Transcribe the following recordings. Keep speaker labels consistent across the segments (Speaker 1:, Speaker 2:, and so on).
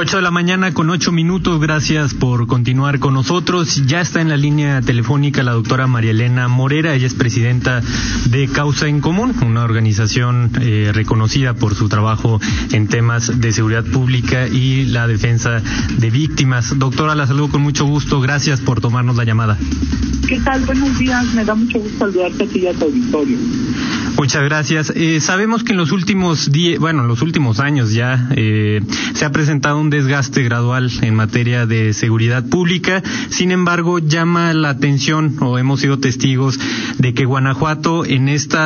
Speaker 1: 8 de la mañana con 8 minutos. Gracias por continuar con nosotros. Ya está en la línea telefónica la doctora María Elena Morera. Ella es presidenta de Causa en Común, una organización eh, reconocida por su trabajo en temas de seguridad pública y la defensa de víctimas. Doctora, la saludo con mucho gusto. Gracias por tomarnos la llamada.
Speaker 2: ¿Qué tal? Buenos días. Me da mucho gusto saludarte aquí a tu auditorio.
Speaker 1: Muchas gracias. Eh, sabemos que en los últimos diez, bueno, en los últimos años ya eh, se ha presentado un desgaste gradual en materia de seguridad pública. Sin embargo, llama la atención o hemos sido testigos de que Guanajuato en este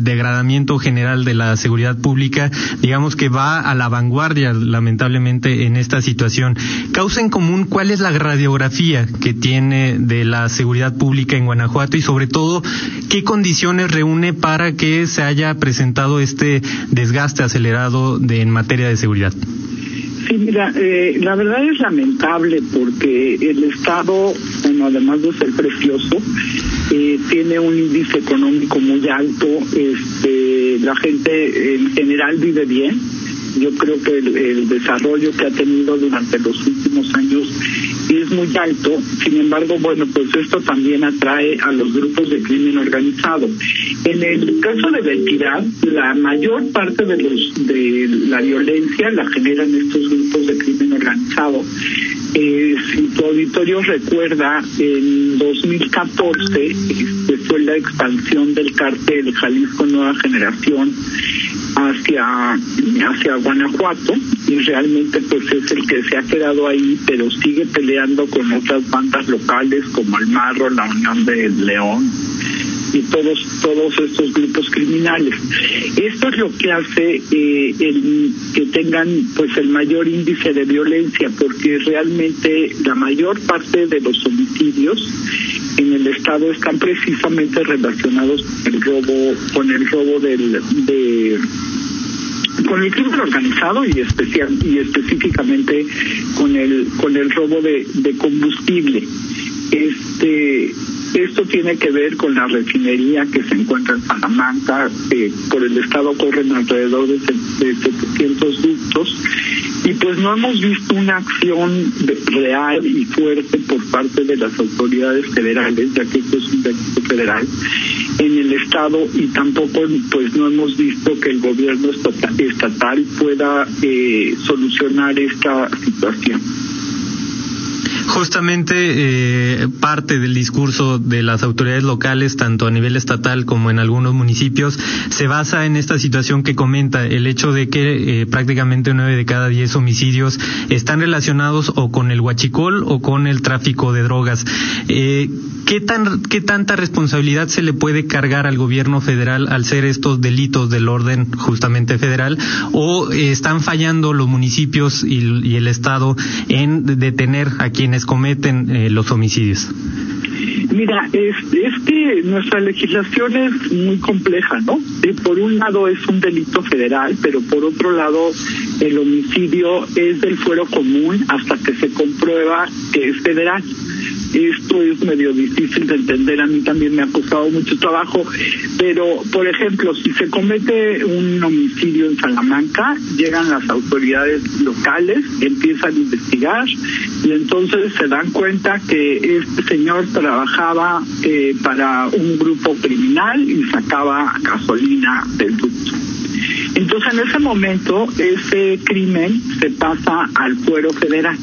Speaker 1: degradamiento general de la seguridad pública, digamos que va a la vanguardia, lamentablemente, en esta situación. Causa en común, ¿cuál es la radiografía que tiene de la seguridad pública en Guanajuato y sobre todo qué condiciones reúne para que se haya presentado este desgaste acelerado de, en materia de seguridad?
Speaker 2: Sí, mira, eh, la verdad es lamentable porque el Estado, bueno, además de ser precioso, eh, tiene un índice económico muy alto, este, la gente en general vive bien. Yo creo que el desarrollo que ha tenido durante los últimos años es muy alto. Sin embargo, bueno, pues esto también atrae a los grupos de crimen organizado. En el caso de Beltirán, la mayor parte de los de la violencia la generan estos grupos de crimen organizado. Eh, si tu auditorio recuerda, en 2014 este, fue la expansión del cártel Jalisco Nueva Generación hacia, hacia Guanajuato y realmente pues es el que se ha quedado ahí, pero sigue peleando con otras bandas locales como el Marro, la Unión de León y todos todos estos grupos criminales. Esto es lo que hace eh, el, que tengan pues el mayor índice de violencia, porque realmente la mayor parte de los homicidios en el estado están precisamente relacionados con el robo, con el robo del, de con el crimen organizado y especial y específicamente con el con el robo de, combustible este esto tiene que ver con la refinería que se encuentra en Salamanca. Eh, por el estado corren alrededor de, de 700 ductos y pues no hemos visto una acción real y fuerte por parte de las autoridades federales, ya que esto es un delito federal en el estado y tampoco pues no hemos visto que el gobierno estatal pueda eh, solucionar esta situación.
Speaker 1: Justamente eh, parte del discurso de las autoridades locales, tanto a nivel estatal como en algunos municipios, se basa en esta situación que comenta, el hecho de que eh, prácticamente nueve de cada diez homicidios están relacionados o con el huachicol o con el tráfico de drogas. Eh, ¿qué, tan, ¿Qué tanta responsabilidad se le puede cargar al gobierno federal al ser estos delitos del orden justamente federal? ¿O están fallando los municipios y, y el Estado en detener a quienes cometen eh, los homicidios?
Speaker 2: Mira, es, es que nuestra legislación es muy compleja, ¿no? por un lado es un delito federal, pero por otro lado el homicidio es del fuero común hasta que se comprueba que es federal. Esto es medio difícil de entender, a mí también me ha costado mucho trabajo, pero por ejemplo, si se comete un homicidio en Salamanca, llegan las autoridades locales, empiezan a investigar y entonces se dan cuenta que este señor trabajaba eh, para un grupo criminal y sacaba gasolina del ducto. Entonces en ese momento ese crimen se pasa al fuero federal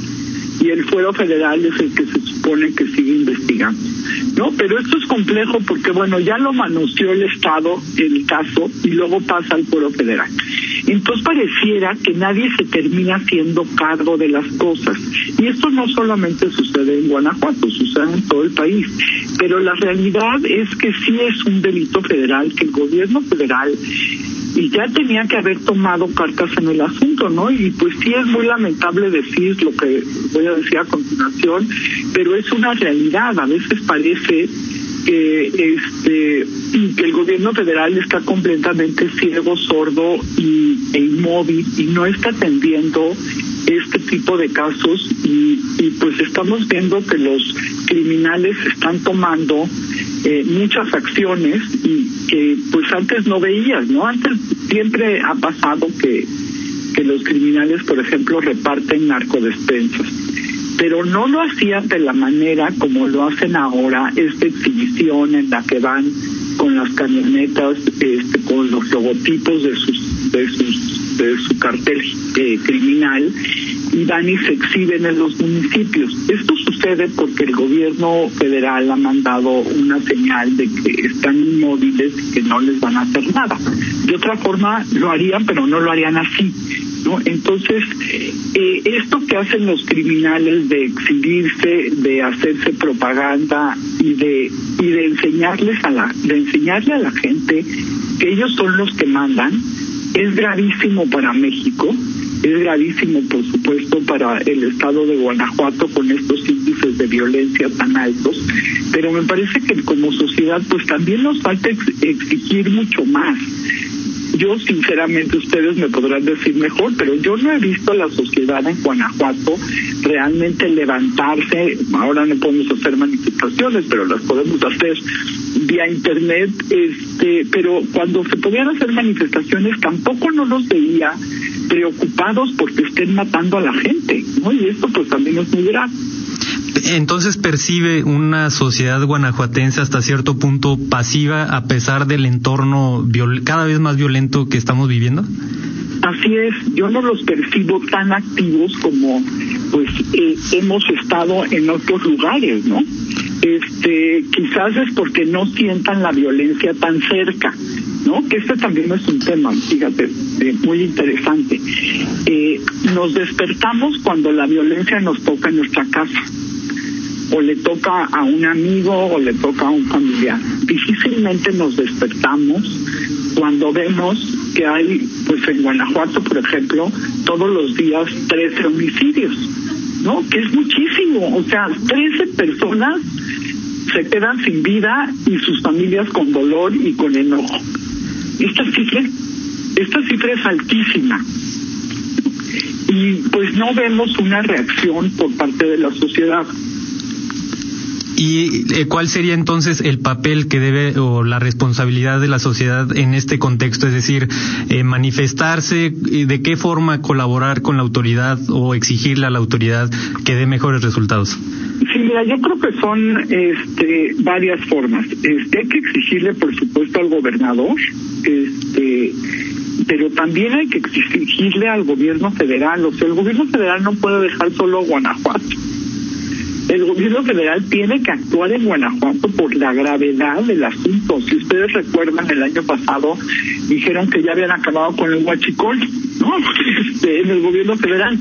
Speaker 2: y el fuero federal es el que se supone que sigue investigando. No, pero esto es complejo porque, bueno, ya lo manoseó el Estado el caso y luego pasa al fuero federal. Entonces pareciera que nadie se termina haciendo cargo de las cosas. Y esto no solamente sucede en Guanajuato, sucede en todo el país. Pero la realidad es que sí es un delito federal, que el gobierno federal y ya tenía que haber tomado cartas en el asunto, ¿no? Y pues sí es muy lamentable decir lo que voy a decir a continuación, pero es una realidad. A veces parece que este que el gobierno federal está completamente ciego, sordo y, e inmóvil y no está atendiendo este tipo de casos y, y pues estamos viendo que los criminales están tomando eh, muchas acciones y que pues antes no veías, ¿no? Antes siempre ha pasado que, que los criminales, por ejemplo, reparten narcodespensas, pero no lo hacían de la manera como lo hacen ahora, esta exhibición en la que van con las camionetas, este, con los logotipos de sus, de sus, de su cartel eh, criminal y van y se exhiben en los municipios. Esto sucede porque el gobierno federal ha mandado una señal de que están inmóviles y que no les van a hacer nada. De otra forma lo harían, pero no lo harían así. ¿no? Entonces, eh, esto que hacen los criminales de exhibirse, de hacerse propaganda y de y de enseñarles a la de enseñarle a la gente que ellos son los que mandan es gravísimo para México es gravísimo, por supuesto, para el estado de Guanajuato con estos índices de violencia tan altos, pero me parece que como sociedad pues también nos falta exigir mucho más. Yo sinceramente ustedes me podrán decir mejor, pero yo no he visto a la sociedad en Guanajuato realmente levantarse, ahora no podemos hacer manifestaciones, pero las podemos hacer vía internet, este, pero cuando se podían hacer manifestaciones tampoco no los veía preocupados porque estén matando a la gente, ¿no? Y esto pues también es muy grave.
Speaker 1: Entonces percibe una sociedad guanajuatense hasta cierto punto pasiva a pesar del entorno cada vez más violento que estamos viviendo.
Speaker 2: Así es, yo no los percibo tan activos como pues eh, hemos estado en otros lugares, ¿no? Este, quizás es porque no sientan la violencia tan cerca. ¿no? Que este también es un tema, fíjate, eh, muy interesante. Eh, nos despertamos cuando la violencia nos toca en nuestra casa, o le toca a un amigo o le toca a un familiar. Difícilmente nos despertamos cuando vemos que hay, pues en Guanajuato, por ejemplo, todos los días 13 homicidios, ¿no? Que es muchísimo, o sea, 13 personas se quedan sin vida y sus familias con dolor y con enojo. Esta cifra, esta cifra es altísima. Y pues no vemos una reacción por parte de la sociedad.
Speaker 1: ¿Y eh, cuál sería entonces el papel que debe o la responsabilidad de la sociedad en este contexto? Es decir, eh, manifestarse, de qué forma colaborar con la autoridad o exigirle a la autoridad que dé mejores resultados.
Speaker 2: Sí, mira, yo creo que son este, varias formas. Este, hay que exigirle, por supuesto, al gobernador, este, pero también hay que exigirle al gobierno federal. O sea, el gobierno federal no puede dejar solo a Guanajuato el gobierno federal tiene que actuar en Guanajuato por la gravedad del asunto. Si ustedes recuerdan, el año pasado dijeron que ya habían acabado con el huachicol, ¿no? Este, en el gobierno federal,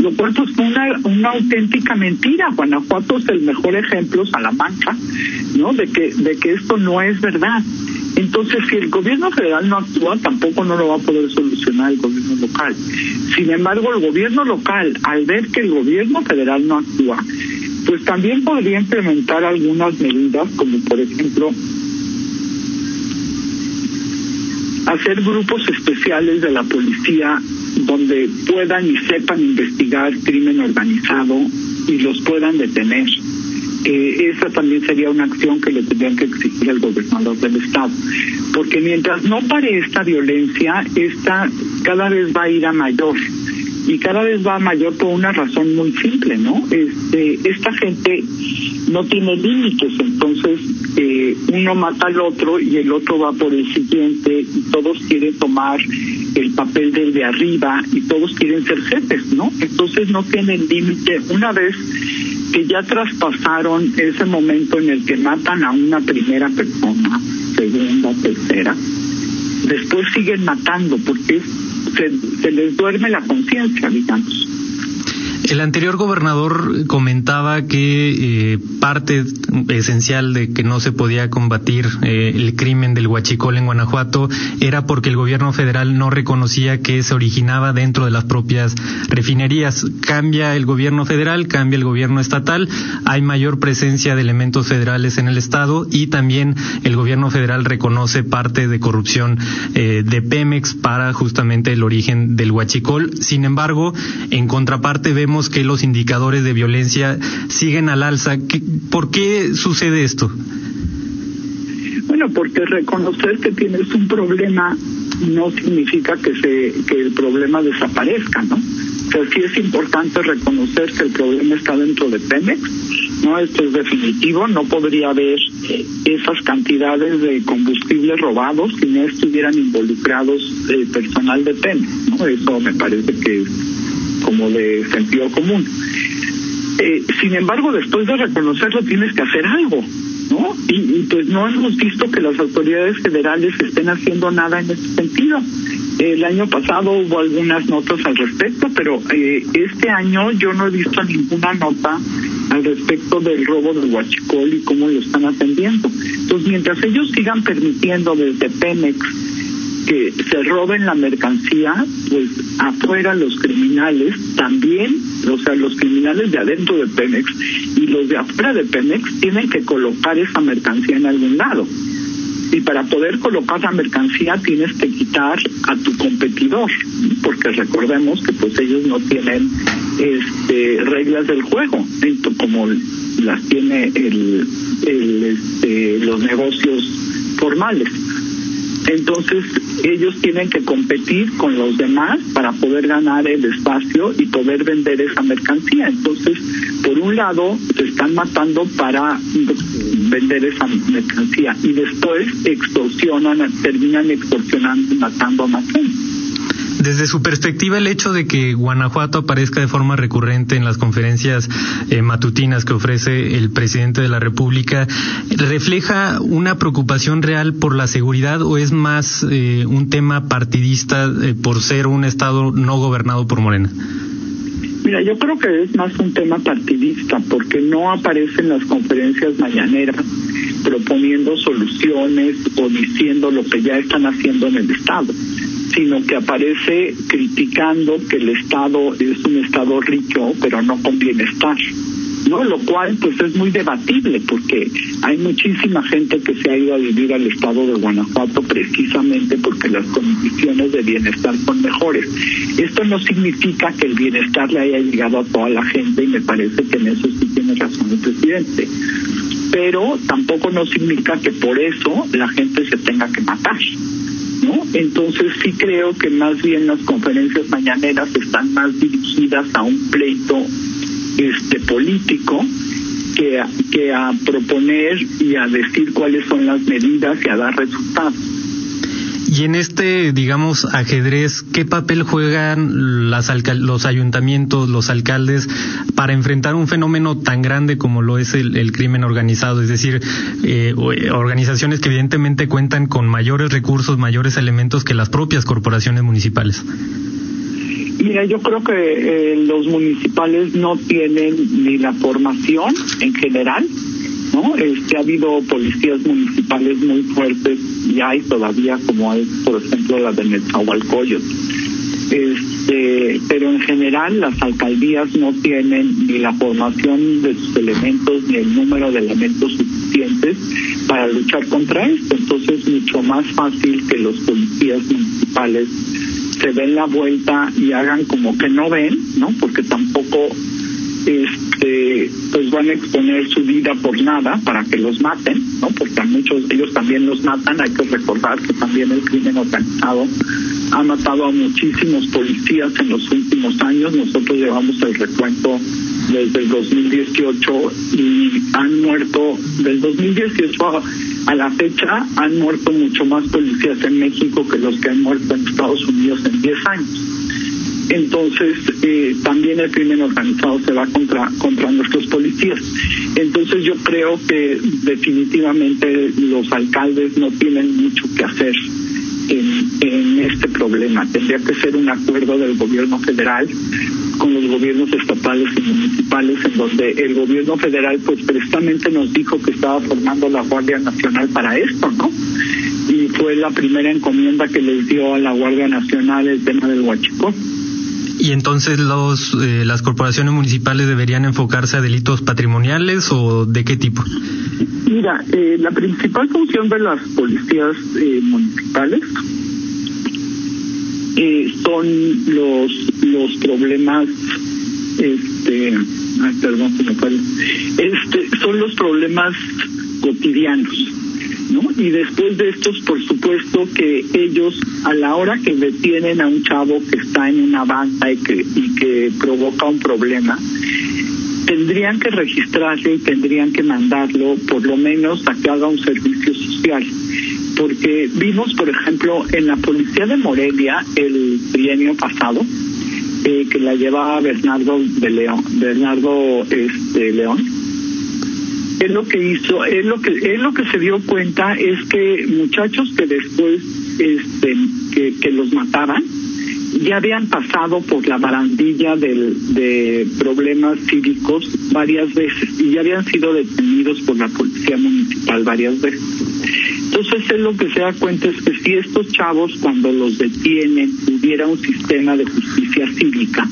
Speaker 2: lo cual pues fue una, una auténtica mentira. Guanajuato es el mejor ejemplo, Salamanca, ¿no? De que, de que esto no es verdad. Entonces, si el gobierno federal no actúa, tampoco no lo va a poder solucionar el gobierno local. Sin embargo, el gobierno local, al ver que el gobierno federal no actúa, pues también podría implementar algunas medidas, como por ejemplo hacer grupos especiales de la policía donde puedan y sepan investigar crimen organizado y los puedan detener. Eh, esa también sería una acción que le tendrían que exigir al gobernador del estado, porque mientras no pare esta violencia, esta cada vez va a ir a mayor y cada vez va mayor por una razón muy simple, ¿no? Este, esta gente no tiene límites, entonces eh, uno mata al otro y el otro va por el siguiente y todos quieren tomar el papel del de arriba y todos quieren ser jefes, ¿no? Entonces no tienen límite. Una vez que ya traspasaron ese momento en el que matan a una primera persona, segunda, tercera, después siguen matando porque se, les duerme la conciencia, digamos.
Speaker 1: El anterior gobernador comentaba que eh, parte esencial de que no se podía combatir eh, el crimen del huachicol en Guanajuato era porque el gobierno federal no reconocía que se originaba dentro de las propias refinerías. Cambia el gobierno federal, cambia el gobierno estatal, hay mayor presencia de elementos federales en el estado y también el gobierno federal reconoce parte de corrupción eh, de Pemex para justamente el origen del huachicol. Sin embargo, en contraparte vemos que los indicadores de violencia siguen al alza. ¿Por qué sucede esto?
Speaker 2: Bueno, porque reconocer que tienes un problema no significa que se que el problema desaparezca, ¿no? O sea, sí es importante reconocer que el problema está dentro de Pemex, ¿no? Esto es definitivo, no podría haber esas cantidades de combustibles robados si no estuvieran involucrados el personal de Pemex, ¿no? Eso me parece que es como de sentido común. Eh, sin embargo, después de reconocerlo tienes que hacer algo, ¿no? Y, pues no hemos visto que las autoridades federales estén haciendo nada en ese sentido. El año pasado hubo algunas notas al respecto, pero eh, este año yo no he visto ninguna nota al respecto del robo del huachicol y cómo lo están atendiendo. Entonces, mientras ellos sigan permitiendo desde Pemex que se roben la mercancía, pues afuera los criminales también, o sea, los criminales de adentro de Pemex y los de afuera de Pemex tienen que colocar esa mercancía en algún lado. Y para poder colocar la mercancía tienes que quitar a tu competidor, porque recordemos que pues ellos no tienen este, reglas del juego, como las tiene el, el este, los negocios formales. Entonces, ellos tienen que competir con los demás para poder ganar el espacio y poder vender esa mercancía. Entonces, por un lado, se están matando para vender esa mercancía y después extorsionan, terminan extorsionando y matando a más.
Speaker 1: Desde su perspectiva, el hecho de que Guanajuato aparezca de forma recurrente en las conferencias eh, matutinas que ofrece el presidente de la República, ¿refleja una preocupación real por la seguridad o es más eh, un tema partidista eh, por ser un Estado no gobernado por Morena?
Speaker 2: Mira, yo creo que es más un tema partidista porque no aparece en las conferencias mañaneras proponiendo soluciones o diciendo lo que ya están haciendo en el Estado sino que aparece criticando que el Estado es un Estado rico, pero no con bienestar. ¿no? Lo cual pues es muy debatible porque hay muchísima gente que se ha ido a vivir al estado de Guanajuato precisamente porque las condiciones de bienestar son mejores. Esto no significa que el bienestar le haya llegado a toda la gente y me parece que en eso sí tiene razón el presidente. Pero tampoco no significa que por eso la gente se tenga que matar. Entonces sí creo que más bien las conferencias mañaneras están más dirigidas a un pleito este político que que a proponer y a decir cuáles son las medidas y a dar resultados.
Speaker 1: Y en este, digamos, ajedrez, ¿qué papel juegan las los ayuntamientos, los alcaldes, para enfrentar un fenómeno tan grande como lo es el, crimen organizado? Es decir, eh, eh, organizaciones que evidentemente cuentan con mayores recursos, mayores elementos que las propias corporaciones municipales.
Speaker 2: Mira, yo creo que eh, los municipales no tienen ni la formación en general, ¿no? Este, ha habido policías municipales muy fuertes y hay todavía, como hay, por ejemplo, la de Netzahualcoyot. Este, pero en general las alcaldías no tienen ni la formación de sus elementos ni el número de elementos suficientes para luchar contra esto. Entonces es mucho más fácil que los policías municipales se den la vuelta y hagan como que no ven, ¿no? Porque tampoco este pues van a exponer su vida por nada para que los maten, ¿no? Porque a muchos ellos también los matan, hay que recordar que también el crimen organizado ha matado a muchísimos policías en los últimos años, nosotros llevamos el recuento desde el 2018 y han muerto del 2018 a la fecha han muerto mucho más policías en México que los que han muerto en Estados Unidos en 10 años entonces eh, también el crimen organizado se va contra contra nuestros policías. Entonces yo creo que definitivamente los alcaldes no tienen mucho que hacer en, este problema. Tendría que ser un acuerdo del gobierno federal con los gobiernos estatales y municipales, en donde el gobierno federal pues precisamente nos dijo que estaba formando la Guardia Nacional para esto, ¿no? Y fue la primera encomienda que les dio a la Guardia Nacional el tema del huachicol.
Speaker 1: ¿Y entonces los, eh, las corporaciones municipales deberían enfocarse a delitos patrimoniales o de qué tipo?
Speaker 2: Mira, eh, la principal función de las policías eh, municipales eh, son los los problemas este ay, perdón este son los problemas cotidianos ¿no? Y después de estos, por supuesto que ellos, a la hora que detienen a un chavo que está en una banda y que, y que provoca un problema, tendrían que registrarse y tendrían que mandarlo por lo menos a que haga un servicio social. Porque vimos, por ejemplo, en la policía de Morelia el trienio pasado, eh, que la llevaba Bernardo de León, Bernardo este, León, él lo que hizo, él lo que, él lo que se dio cuenta es que muchachos que después este, que, que los mataban, ya habían pasado por la barandilla del, de problemas cívicos varias veces y ya habían sido detenidos por la policía municipal varias veces. Entonces él lo que se da cuenta es que si estos chavos cuando los detienen hubiera un sistema de justicia cívica,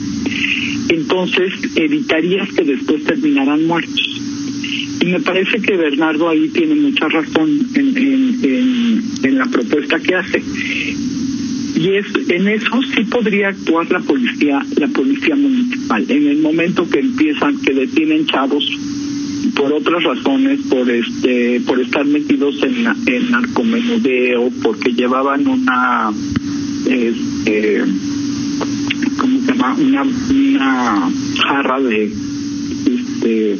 Speaker 2: entonces evitarías que después terminaran muertos. Y me parece que Bernardo ahí tiene mucha razón en, en, en, la propuesta que hace. Y es en eso sí podría actuar la policía la policía municipal. En el momento que empiezan que detienen chavos por otras razones por este por estar metidos en en narcomenudeo porque llevaban una este cómo se llama una una jarra de este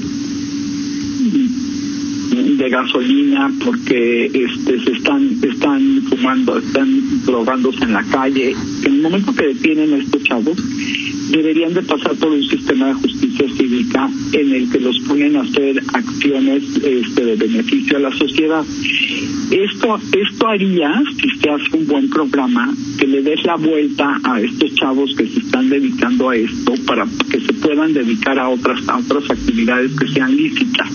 Speaker 2: de gasolina porque este se están están fumando están drogándose en la calle. En el momento que detienen a estos chavos deberían de pasar por un sistema de justicia cívica en el que los ponen a hacer acciones este, de beneficio a la sociedad. Esto esto haría si se hace un buen programa que le des la vuelta a estos chavos que se están dedicando a esto para que se puedan dedicar a otras a otras actividades que sean lícitas.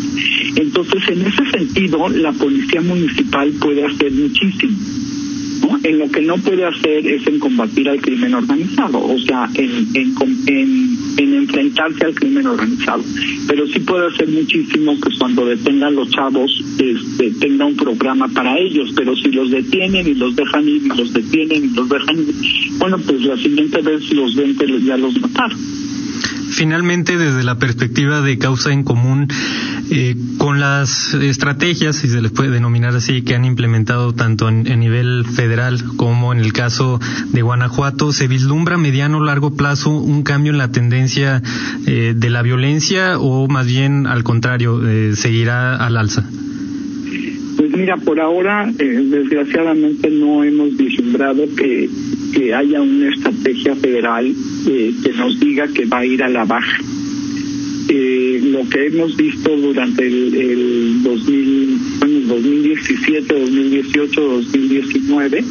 Speaker 2: Entonces en ese sentido la policía municipal puede hacer muchísimo en lo que no puede hacer es en combatir al crimen organizado o sea en en, en, en enfrentarse al crimen organizado. Pero sí puede hacer muchísimo que cuando detengan los chavos este, tenga un programa para ellos pero si los detienen y los dejan ir y los detienen y los dejan ir bueno pues la siguiente vez los ven que ya los mataron
Speaker 1: finalmente, desde la perspectiva de causa en común, eh, con las estrategias, si se les puede denominar así, que han implementado tanto en, en nivel federal como en el caso de Guanajuato, ¿se vislumbra a mediano o largo plazo un cambio en la tendencia eh, de la violencia o más bien al contrario, eh, seguirá al alza?
Speaker 2: Pues mira, por ahora, eh, desgraciadamente no hemos vislumbrado que, que haya una estrategia federal eh, que nos diga que va a ir a la baja. Eh, lo que hemos visto durante el, el 2000, bueno, 2017, 2018, 2019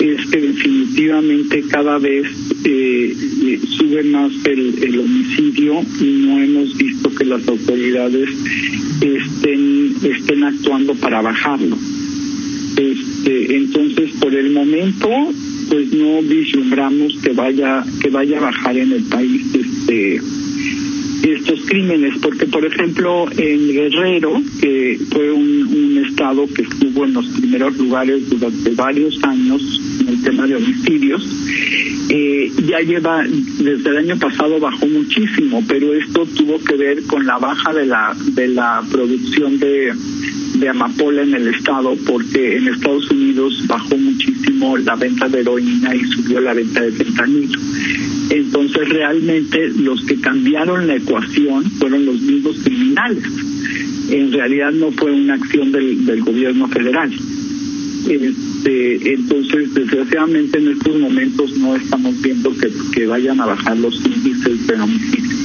Speaker 2: es que definitivamente cada vez eh, sube más el, el homicidio y no hemos visto que las autoridades estén estén actuando para bajarlo. Este, entonces, por el momento, pues no vislumbramos que vaya que vaya a bajar en el país este estos crímenes, porque por ejemplo en Guerrero, que fue un, estado que estuvo en los primeros lugares durante varios años en el tema de homicidios, eh, ya lleva, desde el año pasado bajó muchísimo, pero esto tuvo que ver con la baja de la, de la producción de, de amapola en el estado, porque en Estados Unidos bajó muchísimo la venta de heroína y subió la venta de fentanilo. Entonces realmente los que cambiaron la ecuación fueron los mismos criminales. En realidad no fue una acción del, gobierno federal. Este, entonces, desgraciadamente en estos momentos no estamos viendo que, que vayan a bajar los índices de homicidio.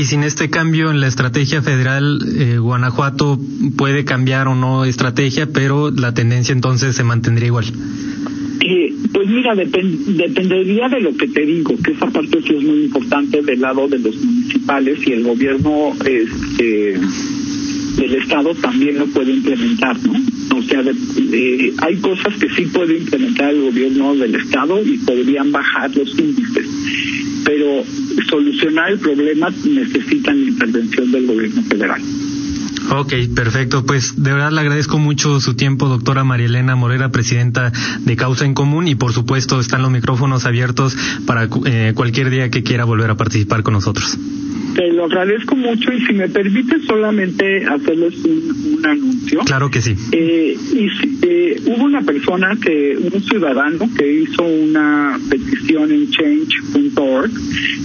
Speaker 1: Y sin este cambio en la estrategia federal, eh, Guanajuato puede cambiar o no estrategia, pero la tendencia entonces se mantendría igual.
Speaker 2: Eh, pues mira, dependería de lo que te digo, que esa parte sí es muy importante del lado de los municipales y el gobierno este, del Estado también lo puede implementar, ¿no? O sea, hay cosas que sí puede implementar el gobierno del Estado y podrían bajar los índices, pero solucionar el problema necesitan la intervención del gobierno federal.
Speaker 1: Ok, perfecto. Pues de verdad le agradezco mucho su tiempo, doctora María Elena Morera, presidenta de Causa en Común, y por supuesto están los micrófonos abiertos para eh, cualquier día que quiera volver a participar con nosotros.
Speaker 2: Te lo agradezco mucho y si me permite solamente hacerles un, anuncio.
Speaker 1: Claro que sí.
Speaker 2: Eh, y, eh, hubo una persona que, un ciudadano que hizo una petición en change.org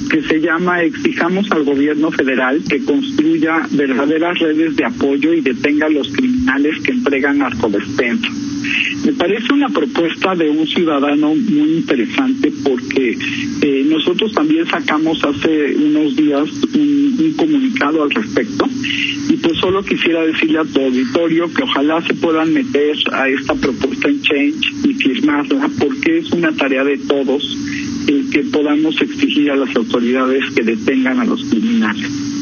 Speaker 2: que se llama Exijamos al gobierno federal que construya verdaderas redes de apoyo y detenga a los criminales que entregan narcodespensa. Me parece una propuesta de un ciudadano muy interesante porque eh, nosotros también sacamos hace unos días un, un, comunicado al respecto y pues solo quisiera decirle a tu auditorio que ojalá se puedan meter a esta propuesta en Change y firmarla porque es una tarea de todos el que podamos exigir a las autoridades que detengan a los criminales.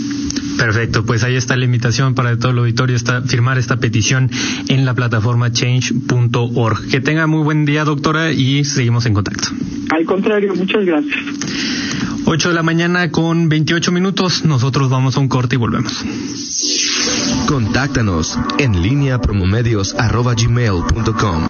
Speaker 1: Perfecto, pues ahí está la invitación para todo el auditorio, está firmar esta petición en la plataforma change.org. Que tenga muy buen día, doctora, y seguimos en contacto.
Speaker 2: Al contrario, muchas gracias.
Speaker 1: 8 de la mañana con 28 minutos, nosotros vamos a un corte y volvemos.
Speaker 3: Contáctanos en línea promomedios.com